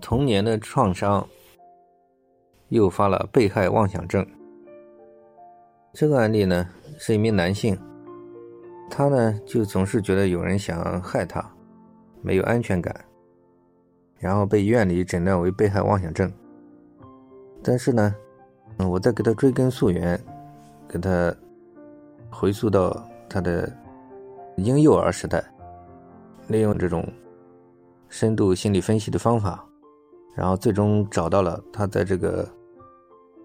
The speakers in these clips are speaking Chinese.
童年的创伤诱发了被害妄想症。这个案例呢，是一名男性，他呢就总是觉得有人想害他，没有安全感，然后被医院里诊断为被害妄想症。但是呢，我在给他追根溯源，给他回溯到他的婴幼儿时代，利用这种深度心理分析的方法。然后最终找到了他在这个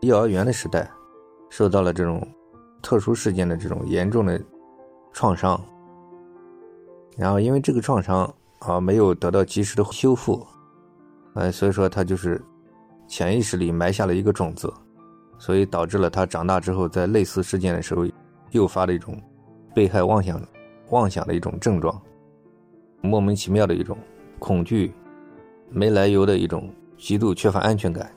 幼儿园的时代，受到了这种特殊事件的这种严重的创伤。然后因为这个创伤啊没有得到及时的修复，呃，所以说他就是潜意识里埋下了一个种子，所以导致了他长大之后在类似事件的时候诱发的一种被害妄想妄想的一种症状，莫名其妙的一种恐惧。没来由的一种极度缺乏安全感。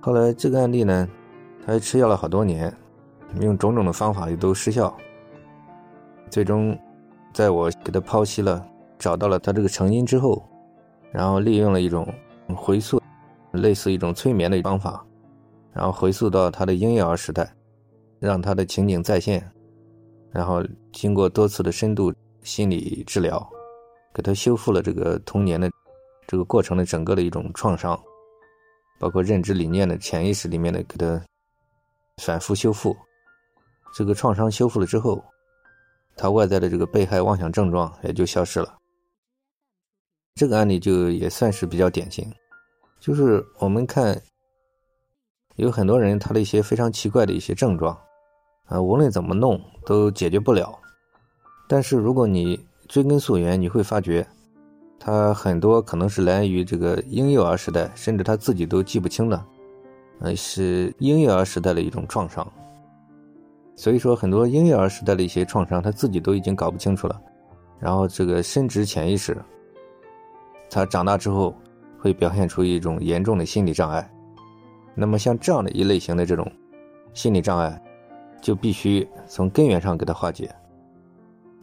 后来这个案例呢，他吃药了好多年，用种种的方法也都失效。最终，在我给他剖析了，找到了他这个成因之后，然后利用了一种回溯，类似一种催眠的方法，然后回溯到他的婴幼儿时代，让他的情景再现，然后经过多次的深度心理治疗，给他修复了这个童年的。这个过程的整个的一种创伤，包括认知理念的潜意识里面的给它反复修复，这个创伤修复了之后，他外在的这个被害妄想症状也就消失了。这个案例就也算是比较典型，就是我们看有很多人他的一些非常奇怪的一些症状，啊，无论怎么弄都解决不了，但是如果你追根溯源，你会发觉。他很多可能是来源于这个婴幼儿时代，甚至他自己都记不清的，呃，是婴幼儿时代的一种创伤。所以说，很多婴幼儿时代的一些创伤，他自己都已经搞不清楚了。然后，这个深植潜意识，他长大之后会表现出一种严重的心理障碍。那么，像这样的一类型的这种心理障碍，就必须从根源上给他化解，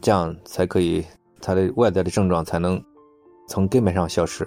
这样才可以，他的外在的症状才能。从根本上消失。